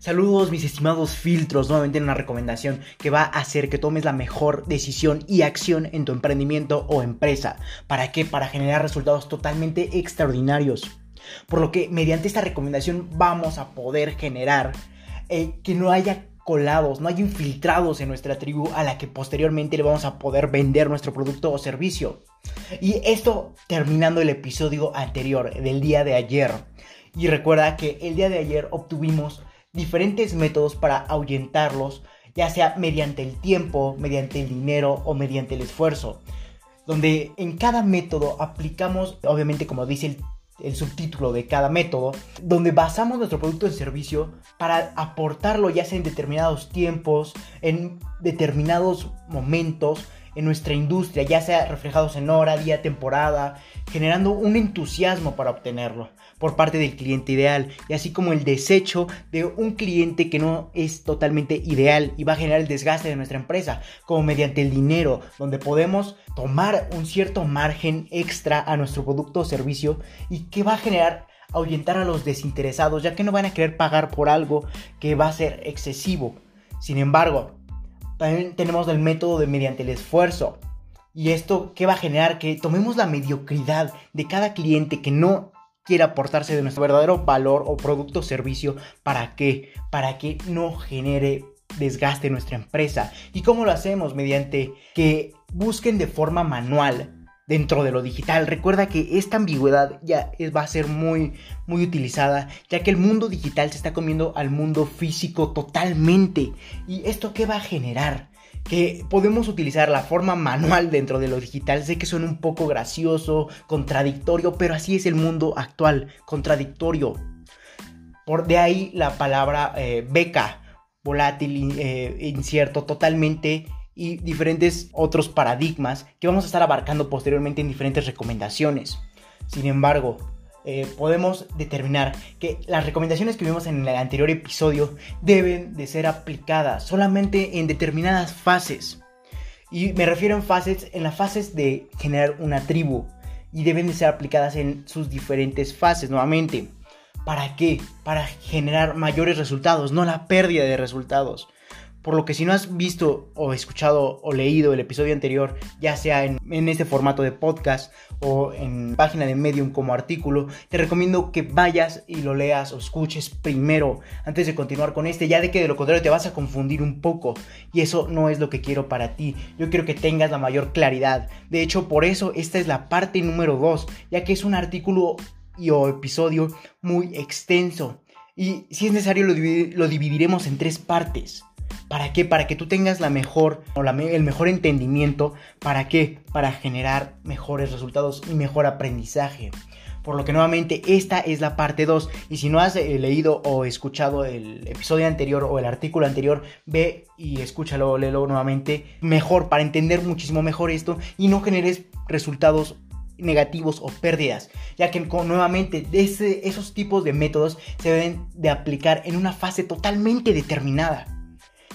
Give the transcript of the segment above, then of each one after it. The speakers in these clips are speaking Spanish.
Saludos mis estimados filtros, nuevamente en una recomendación que va a hacer que tomes la mejor decisión y acción en tu emprendimiento o empresa. ¿Para qué? Para generar resultados totalmente extraordinarios. Por lo que mediante esta recomendación vamos a poder generar eh, que no haya colados, no haya infiltrados en nuestra tribu a la que posteriormente le vamos a poder vender nuestro producto o servicio. Y esto terminando el episodio anterior del día de ayer. Y recuerda que el día de ayer obtuvimos diferentes métodos para ahuyentarlos, ya sea mediante el tiempo, mediante el dinero o mediante el esfuerzo. Donde en cada método aplicamos, obviamente como dice el, subtítulo de cada método, donde basamos nuestro producto en servicio para aportarlo ya sea en determinados tiempos, en determinados momentos, en nuestra industria, ya sea reflejados en hora, día, temporada, generando un entusiasmo para obtenerlo por parte del cliente ideal y así como el desecho de un cliente que no es totalmente ideal y va a generar el desgaste de nuestra empresa, como mediante el dinero, donde podemos tomar un cierto margen extra a nuestro producto o servicio y que va a generar ahuyentar a los desinteresados, ya que no van a querer pagar por algo que va a ser excesivo. Sin embargo, también tenemos el método de mediante el esfuerzo. Y esto, ¿qué va a generar? Que tomemos la mediocridad de cada cliente que no quiera aportarse de nuestro verdadero valor o producto o servicio. ¿Para qué? Para que no genere desgaste en nuestra empresa. ¿Y cómo lo hacemos? Mediante que busquen de forma manual dentro de lo digital. Recuerda que esta ambigüedad ya va a ser muy, muy utilizada, ya que el mundo digital se está comiendo al mundo físico totalmente. ¿Y esto qué va a generar? que podemos utilizar la forma manual dentro de lo digital. Sé que suena un poco gracioso, contradictorio, pero así es el mundo actual, contradictorio. Por de ahí la palabra eh, beca, volátil, eh, incierto, totalmente y diferentes otros paradigmas que vamos a estar abarcando posteriormente en diferentes recomendaciones. Sin embargo, eh, podemos determinar que las recomendaciones que vimos en el anterior episodio deben de ser aplicadas solamente en determinadas fases. Y me refiero en fases, en las fases de generar una tribu. Y deben de ser aplicadas en sus diferentes fases nuevamente. ¿Para qué? Para generar mayores resultados, no la pérdida de resultados. Por lo que si no has visto o escuchado o leído el episodio anterior, ya sea en, este formato de podcast o en página de Medium como artículo, te recomiendo que vayas y lo leas o escuches primero antes de continuar con este, ya de que de lo contrario te vas a confundir un poco y eso no es lo que quiero para ti. Yo quiero que tengas la mayor claridad. De hecho, por eso esta es la parte número 2, ya que es un artículo y o episodio muy extenso. Y si es necesario lo dividiremos en tres partes. ¿Para qué? Para que tú tengas la mejor o el mejor entendimiento. ¿Para qué? Para generar mejores resultados y mejor aprendizaje. Por lo que nuevamente esta es la parte 2. Y si no has eh, leído o escuchado el episodio anterior o el artículo anterior, ve y escúchalo, léelo nuevamente. Mejor, para entender muchísimo mejor esto y no generes resultados negativos o pérdidas, ya que nuevamente esos tipos de métodos se deben de aplicar en una fase totalmente determinada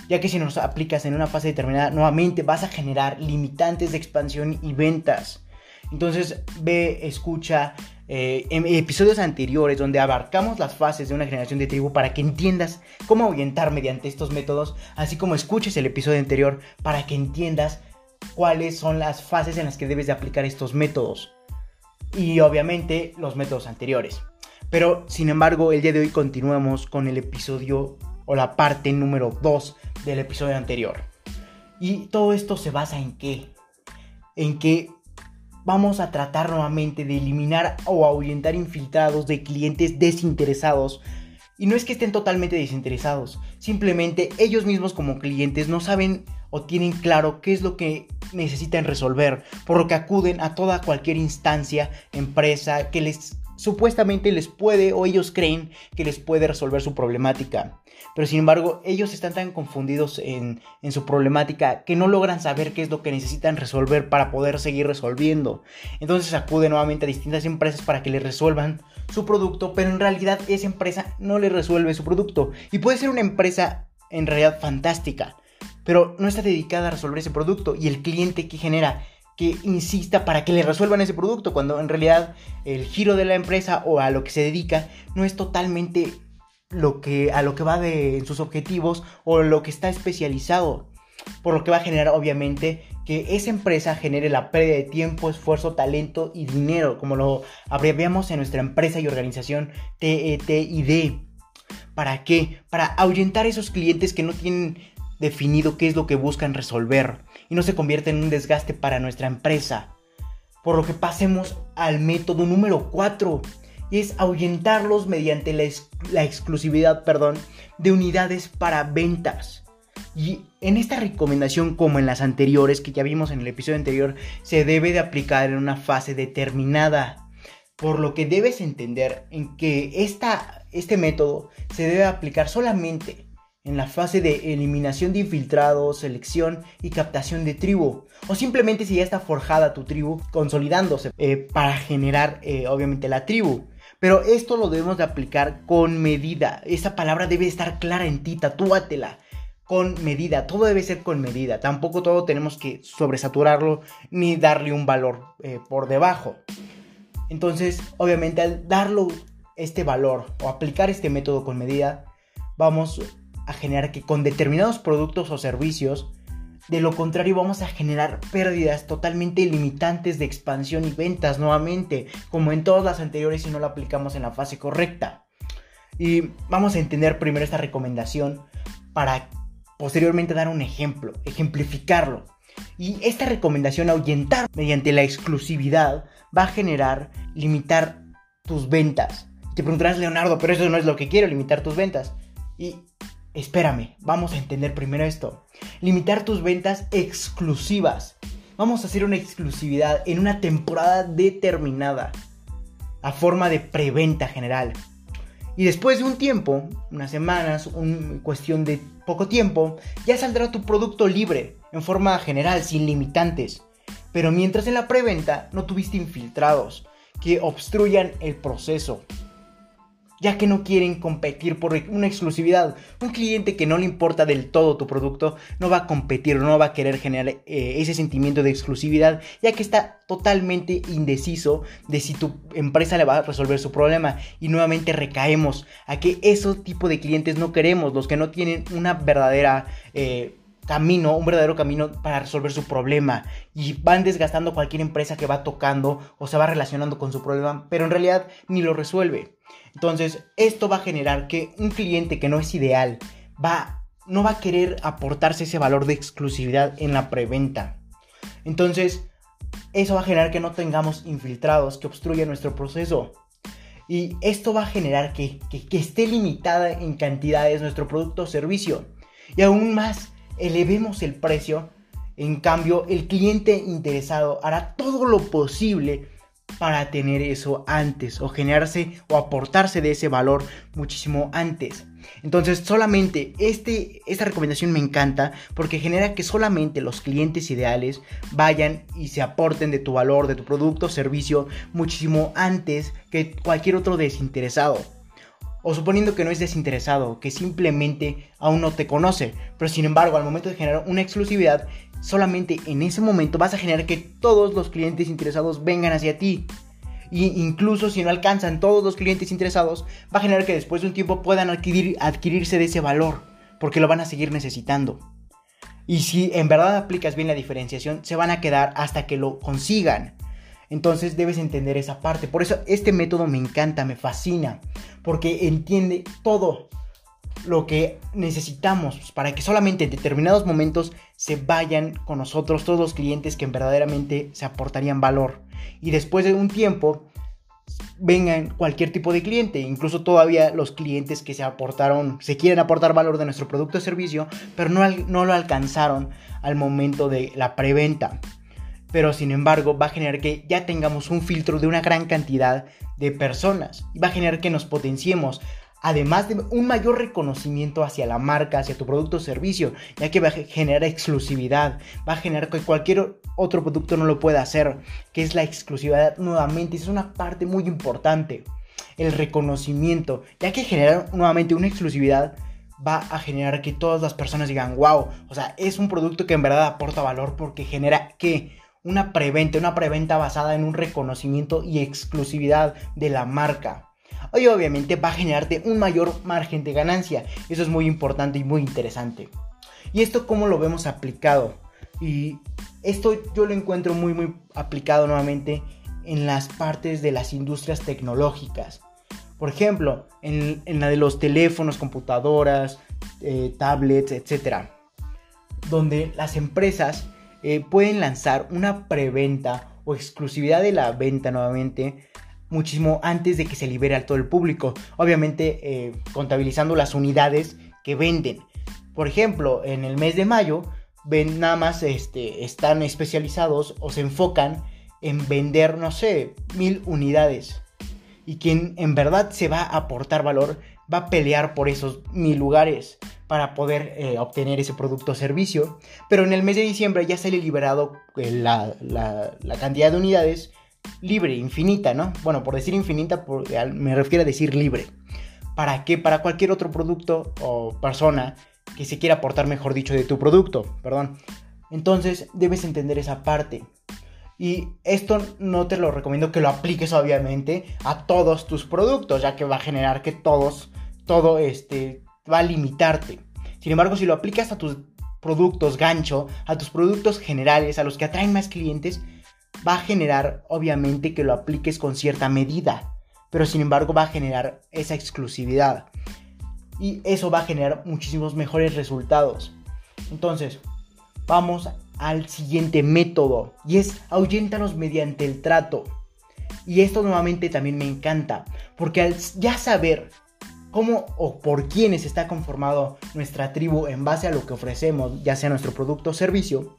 ya que si nos aplicas en una fase determinada, nuevamente vas a generar limitantes de expansión y ventas. Entonces ve, escucha eh, episodios anteriores donde abarcamos las fases de una generación de tribu para que entiendas cómo ahuyentar mediante estos métodos, así como escuches el episodio anterior para que entiendas cuáles son las fases en las que debes de aplicar estos métodos. Y obviamente los métodos anteriores. Pero sin embargo, el día de hoy continuamos con el episodio o la parte número 2 del episodio anterior. Y todo esto se basa en qué? En que vamos a tratar nuevamente de eliminar o ahuyentar infiltrados de clientes desinteresados. Y no es que estén totalmente desinteresados, simplemente ellos mismos como clientes no saben o tienen claro qué es lo que necesitan resolver, por lo que acuden a toda cualquier instancia, empresa que les supuestamente les puede o ellos creen que les puede resolver su problemática. Pero sin embargo, ellos están tan confundidos en, su problemática que no logran saber qué es lo que necesitan resolver para poder seguir resolviendo. Entonces acuden nuevamente a distintas empresas para que les resuelvan su producto, pero en realidad esa empresa no les resuelve su producto. Y puede ser una empresa en realidad fantástica, pero no está dedicada a resolver ese producto y el cliente que genera que insista para que le resuelvan ese producto, cuando en realidad el giro de la empresa o a lo que se dedica no es totalmente lo que, a lo que va de sus objetivos o lo que está especializado. Por lo que va a generar obviamente que esa empresa genere la pérdida de tiempo, esfuerzo, talento y dinero, como lo abreviamos en nuestra empresa y organización TETID. ¿Para qué? Para ahuyentar a esos clientes que no tienen definido qué es lo que buscan resolver y no se convierte en un desgaste para nuestra empresa. Por lo que pasemos al método número 4 y es ahuyentarlos mediante la, la exclusividad perdón, de unidades para ventas. Y en esta recomendación, como en las anteriores que ya vimos en el episodio anterior, se debe de aplicar en una fase determinada. Por lo que debes entender en que esta, este método se debe aplicar solamente en la fase de eliminación de infiltrados, selección y captación de tribu. O simplemente si ya está forjada tu tribu, consolidándose eh, para generar eh, obviamente la tribu. Pero esto lo debemos de aplicar con medida. Esa palabra debe estar clara en ti, tatúatela. Con medida, todo debe ser con medida. Tampoco todo tenemos que sobresaturarlo ni darle un valor eh, por debajo. Entonces, obviamente, al darlo este valor o aplicar este método con medida, vamos a generar que con determinados productos o servicios, de lo contrario vamos a generar pérdidas totalmente limitantes de expansión y ventas nuevamente, como en todas las anteriores si no lo aplicamos en la fase correcta. Y vamos a entender primero esta recomendación para posteriormente dar un ejemplo, ejemplificarlo. Y esta recomendación ahuyentar mediante la exclusividad va a generar limitar tus ventas. Te preguntarás, Leonardo, pero eso no es lo que quiero, limitar tus ventas. Y espérame, vamos a entender primero esto. Limitar tus ventas exclusivas. Vamos a hacer una exclusividad en una temporada determinada. A forma de preventa general. Y después de un tiempo, unas semanas, una cuestión de poco tiempo, ya saldrá tu producto libre, en forma general, sin limitantes. Pero mientras en la preventa no tuviste infiltrados que obstruyan el proceso, ya que no quieren competir por una exclusividad. Un cliente que no le importa del todo tu producto no va a competir, no va a querer generar eh, ese sentimiento de exclusividad, ya que está totalmente indeciso de si tu empresa le va a resolver su problema. Y nuevamente recaemos a que ese tipo de clientes no queremos, los que no tienen una verdadera... Eh, camino, un verdadero camino para resolver su problema y van desgastando cualquier empresa que va tocando o se va relacionando con su problema, pero en realidad ni lo resuelve. Entonces, esto va a generar que un cliente que no es ideal va, no va a querer aportarse ese valor de exclusividad en la preventa. Entonces, eso va a generar que no tengamos infiltrados que obstruyan nuestro proceso. Y esto va a generar que, que esté limitada en cantidades nuestro producto o servicio. Y aún más, elevemos el precio. En cambio, el cliente interesado hará todo lo posible para tener eso antes o generarse o aportarse de ese valor muchísimo antes. Entonces solamente este, esta recomendación me encanta porque genera que solamente los clientes ideales vayan y se aporten de tu valor, de tu producto o servicio muchísimo antes que cualquier otro desinteresado. O suponiendo que no es desinteresado, que simplemente aún no te conoce, pero sin embargo al momento de generar una exclusividad solamente en ese momento vas a generar que todos los clientes interesados vengan hacia ti. Y incluso si no alcanzan todos los clientes interesados, va a generar que después de un tiempo puedan adquirir, adquirirse de ese valor, porque lo van a seguir necesitando. Y si en verdad aplicas bien la diferenciación, se van a quedar hasta que lo consigan. Entonces debes entender esa parte. Por eso este método me encanta, me fascina, porque entiende todo lo que necesitamos para que solamente en determinados momentos se vayan con nosotros todos los clientes que verdaderamente se aportarían valor. Y después de un tiempo vengan cualquier tipo de cliente, incluso todavía los clientes que se aportaron, se quieren aportar valor de nuestro producto o servicio, pero no, no lo alcanzaron al momento de la preventa. Pero sin embargo va a generar que ya tengamos un filtro de una gran cantidad de personas y va a generar que nos potenciemos además de un mayor reconocimiento hacia la marca, hacia tu producto o servicio, ya que va a generar exclusividad, va a generar que cualquier otro producto no lo pueda hacer, que es la exclusividad nuevamente, es una parte muy importante, el reconocimiento, ya que generar nuevamente una exclusividad va a generar que todas las personas digan, wow, o sea, es un producto que en verdad aporta valor porque genera que una preventa, una preventa basada en un reconocimiento y exclusividad de la marca. y obviamente va a generarte un mayor margen de ganancia. Eso es muy importante y muy interesante. ¿Y esto cómo lo vemos aplicado? Y esto yo lo encuentro muy muy aplicado nuevamente en las partes de las industrias tecnológicas. Por ejemplo, en, la de los teléfonos, computadoras, eh, tablets, etc. Donde las empresas eh, pueden lanzar una preventa o exclusividad de la venta nuevamente muchísimo antes de que se libere a todo el público. Obviamente eh, contabilizando las unidades que venden. Por ejemplo, en el mes de mayo ven nada más este, están especializados o se enfocan en vender, no sé, mil unidades. Y quien en verdad se va a aportar valor va a pelear por esos mil lugares para poder eh, obtener ese producto o servicio. Pero en el mes de diciembre ya sale liberado eh, la, la, cantidad de unidades libre, infinita, ¿no? Bueno, por decir infinita me refiero a decir libre. ¿Para qué? Para cualquier otro producto o persona que se quiera aportar, mejor dicho, de tu producto, perdón. Entonces debes entender esa parte. Y esto no te lo recomiendo que lo apliques obviamente a todos tus productos, ya que va a generar que todos, todo este, va a limitarte. Sin embargo, si lo aplicas a tus productos gancho, a tus productos generales, a los que atraen más clientes, va a generar obviamente que lo apliques con cierta medida. Pero sin embargo va a generar esa exclusividad. Y eso va a generar muchísimos mejores resultados. Entonces, vamos al siguiente método y es ahuyéntanos mediante el trato. Y esto nuevamente también me encanta, porque al ya saber cómo o por quiénes está conformado nuestra tribu en base a lo que ofrecemos, ya sea nuestro producto o servicio,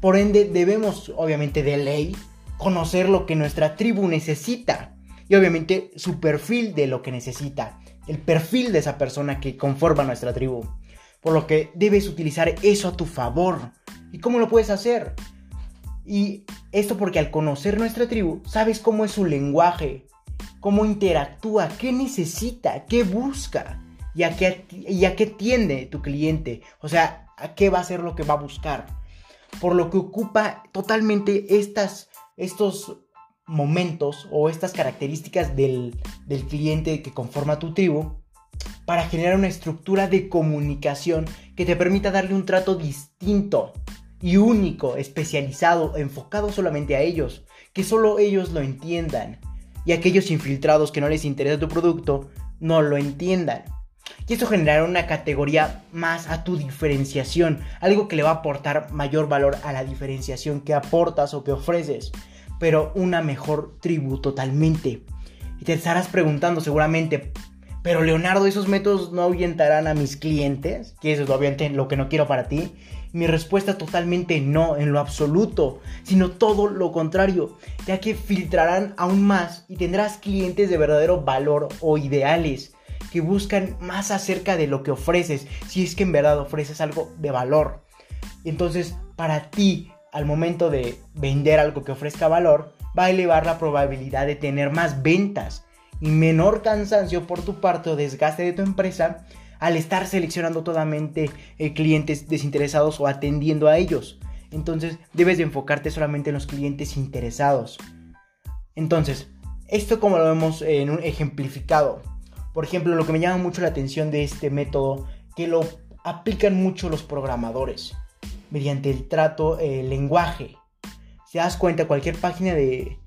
por ende debemos obviamente de ley conocer lo que nuestra tribu necesita y obviamente su perfil de lo que necesita, el perfil de esa persona que conforma nuestra tribu. Por lo que debes utilizar eso a tu favor ¿Y cómo lo puedes hacer? Y esto porque al conocer nuestra tribu, sabes cómo es su lenguaje, cómo interactúa, qué necesita, qué busca y a qué, y tiende tu cliente. O sea, a qué va a ser lo que va a buscar. Por lo que ocupa totalmente estas, estos momentos o estas características del, del cliente que conforma tu tribu para generar una estructura de comunicación que te permita darle un trato distinto y único, especializado, enfocado solamente a ellos, que solo ellos lo entiendan y aquellos infiltrados que no les interesa tu producto no lo entiendan. Y esto generará una categoría más a tu diferenciación, algo que le va a aportar mayor valor a la diferenciación que aportas o que ofreces, pero una mejor tribu totalmente. Y te estarás preguntando seguramente, pero Leonardo, ¿esos métodos no ahuyentarán a mis clientes? Que eso es lo que no quiero para ti. Mi respuesta totalmente no, en lo absoluto, sino todo lo contrario, ya que filtrarán aún más y tendrás clientes de verdadero valor o ideales que buscan más acerca de lo que ofreces, si es que en verdad ofreces algo de valor. Entonces, para ti, al momento de vender algo que ofrezca valor, va a elevar la probabilidad de tener más ventas y menor cansancio por tu parte o desgaste de tu empresa al estar seleccionando totalmente eh, clientes desinteresados o atendiendo a ellos. Entonces debes de enfocarte solamente en los clientes interesados. Entonces, esto como lo vemos en un ejemplificado. Por ejemplo, lo que me llama mucho la atención de este método, que lo aplican mucho los programadores, mediante el trato, el lenguaje. Si das cuenta, cualquier página de,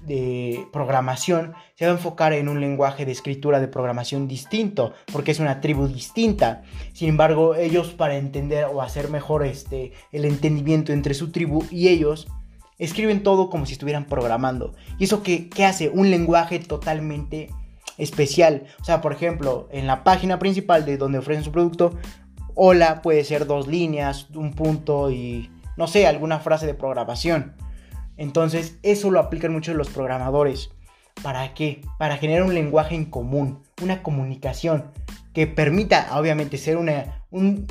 de programación se va a enfocar en un lenguaje de escritura de programación distinto, porque es una tribu distinta. Sin embargo, ellos para entender o hacer mejor este, el entendimiento entre su tribu y ellos, escriben todo como si estuvieran programando. ¿Y eso qué, qué hace? Un lenguaje totalmente especial. O sea, por ejemplo, en la página principal de donde ofrecen su producto, hola puede ser dos líneas, un punto y no sé, alguna frase de programación. Entonces, eso lo aplican muchos los programadores. ¿Para qué? Para generar un lenguaje en común, una comunicación que permita, obviamente, ser un,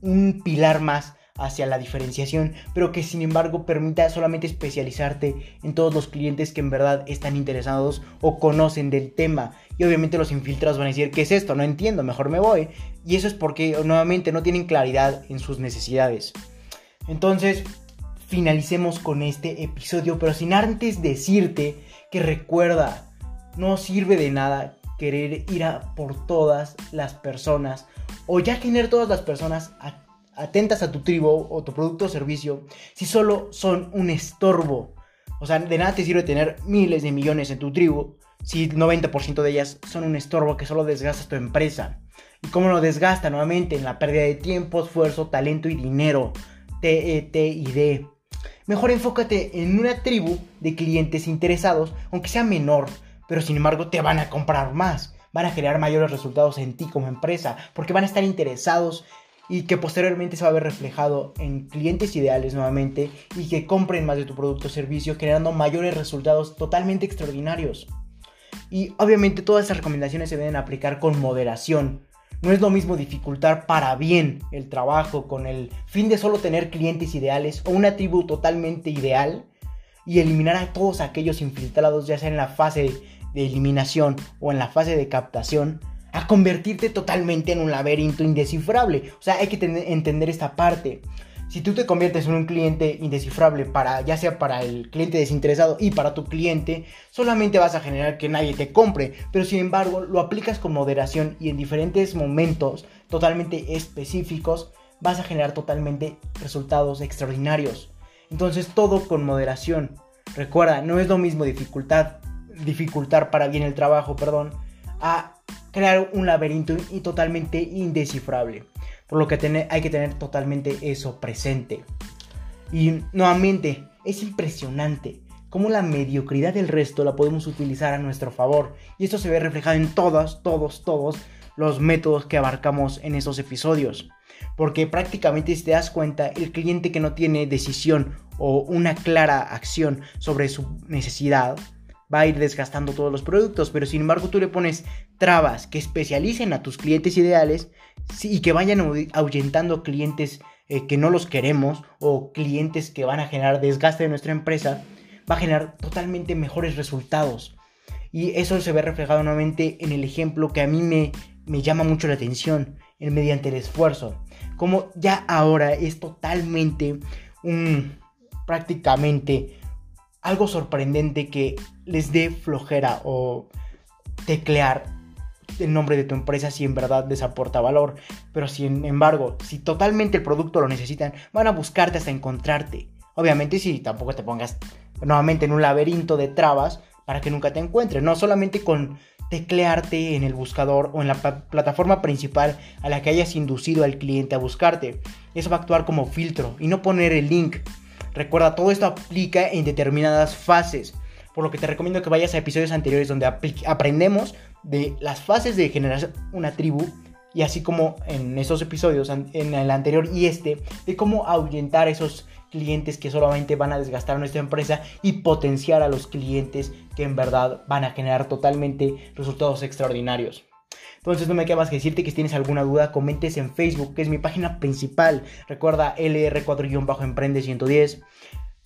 un pilar más hacia la diferenciación, pero que sin embargo permita solamente especializarte en todos los clientes que en verdad están interesados o conocen del tema. Y obviamente los infiltrados van a decir, ¿qué es esto? No entiendo, mejor me voy. Y eso es porque nuevamente no tienen claridad en sus necesidades. Entonces, finalicemos con este episodio, pero sin antes decirte que recuerda, no sirve de nada querer ir a por todas las personas o ya tener todas las personas atentas a tu tribu o tu producto o servicio si solo son un estorbo. O sea, de nada te sirve tener miles de millones en tu tribu si el 90% de ellas son un estorbo que solo desgasta tu empresa. ¿Y cómo lo desgasta nuevamente? En la pérdida de tiempo, esfuerzo, talento y dinero. T, E, T y D. Mejor enfócate en una tribu de clientes interesados, aunque sea menor, pero sin embargo te van a comprar más. Van a generar mayores resultados en ti como empresa, porque van a estar interesados y que posteriormente se va a ver reflejado en clientes ideales nuevamente y que compren más de tu producto o servicio, generando mayores resultados totalmente extraordinarios. Y obviamente todas estas recomendaciones se deben aplicar con moderación. No es lo mismo dificultar para bien el trabajo con el fin de solo tener clientes ideales o una tribu totalmente ideal y eliminar a todos aquellos infiltrados ya sea en la fase de eliminación o en la fase de captación a convertirte totalmente en un laberinto indescifrable. O sea, hay que entender esta parte. Si tú te conviertes en un cliente indescifrable para ya sea para el cliente desinteresado y para tu cliente, solamente vas a generar que nadie te compre, pero sin embargo, lo aplicas con moderación y en diferentes momentos totalmente específicos, vas a generar totalmente resultados extraordinarios. Entonces, todo con moderación. Recuerda, no es lo mismo dificultad, dificultar para bien el trabajo, perdón, a crear un laberinto y totalmente indescifrable. Por lo que hay que tener totalmente eso presente. Y nuevamente, es impresionante cómo la mediocridad del resto la podemos utilizar a nuestro favor. Y esto se ve reflejado en todos, todos, todos los métodos que abarcamos en esos episodios. Porque prácticamente si te das cuenta, el cliente que no tiene decisión o una clara acción sobre su necesidad, va a ir desgastando todos los productos, pero sin embargo tú le pones trabas que especialicen a tus clientes ideales y que vayan ahuyentando clientes eh, que no los queremos o clientes que van a generar desgaste de nuestra empresa, va a generar totalmente mejores resultados. Y eso se ve reflejado nuevamente en el ejemplo que a mí me, me llama mucho la atención, el mediante el esfuerzo. Como ya ahora es totalmente un prácticamente algo sorprendente que les dé flojera o teclear el nombre de tu empresa si en verdad les aporta valor. Pero sin embargo, si totalmente el producto lo necesitan, van a buscarte hasta encontrarte. Obviamente si tampoco te pongas nuevamente en un laberinto de trabas para que nunca te encuentren. No solamente con teclearte en el buscador o en la plataforma principal a la que hayas inducido al cliente a buscarte. Eso va a actuar como filtro y no poner el link Recuerda, todo esto aplica en determinadas fases, por lo que te recomiendo que vayas a episodios anteriores donde aprendemos de las fases de generar una tribu y así como en esos episodios, en el anterior y este, de cómo ahuyentar esos clientes que solamente van a desgastar nuestra empresa y potenciar a los clientes que en verdad van a generar totalmente resultados extraordinarios. Entonces no me queda más que decirte que si tienes alguna duda, comentes en Facebook, que es mi página principal. Recuerda LR4-Emprende 110,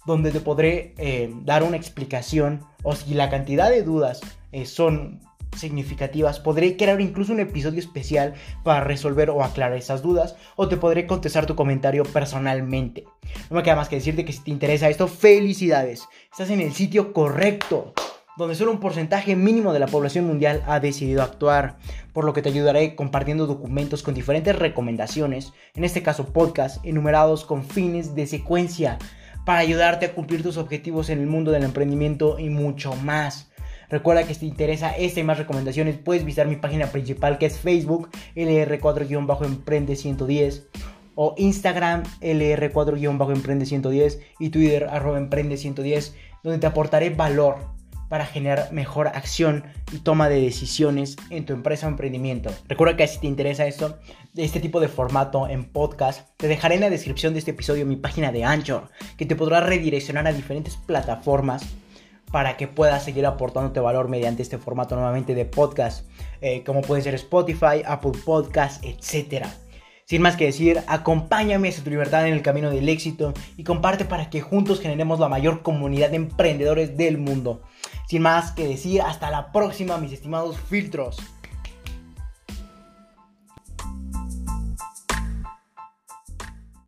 donde te podré eh, dar una explicación o si la cantidad de dudas eh, son significativas, podré crear incluso un episodio especial para resolver o aclarar esas dudas o te podré contestar tu comentario personalmente. No me queda más que decirte que si te interesa esto, felicidades, estás en el sitio correcto donde solo un porcentaje mínimo de la población mundial ha decidido actuar, por lo que te ayudaré compartiendo documentos con diferentes recomendaciones, en este caso podcast, enumerados con fines de secuencia, para ayudarte a cumplir tus objetivos en el mundo del emprendimiento y mucho más. Recuerda que si te interesa esta y más recomendaciones, puedes visitar mi página principal que es Facebook, LR4-Emprende110 o Instagram LR4-Emprende110 y Twitter arroba Emprende110, donde te aportaré valor para generar mejor acción y toma de decisiones en tu empresa o emprendimiento. Recuerda que si te interesa esto, este tipo de formato en podcast, te dejaré en la descripción de este episodio mi página de Anchor, que te podrá redireccionar a diferentes plataformas para que puedas seguir aportándote valor mediante este formato nuevamente de podcast, eh, como puede ser Spotify, Apple Podcast, etc. Sin más que decir, acompáñame a tu libertad en el camino del éxito y comparte para que juntos generemos la mayor comunidad de emprendedores del mundo. Sin más que decir, hasta la próxima, mis estimados filtros.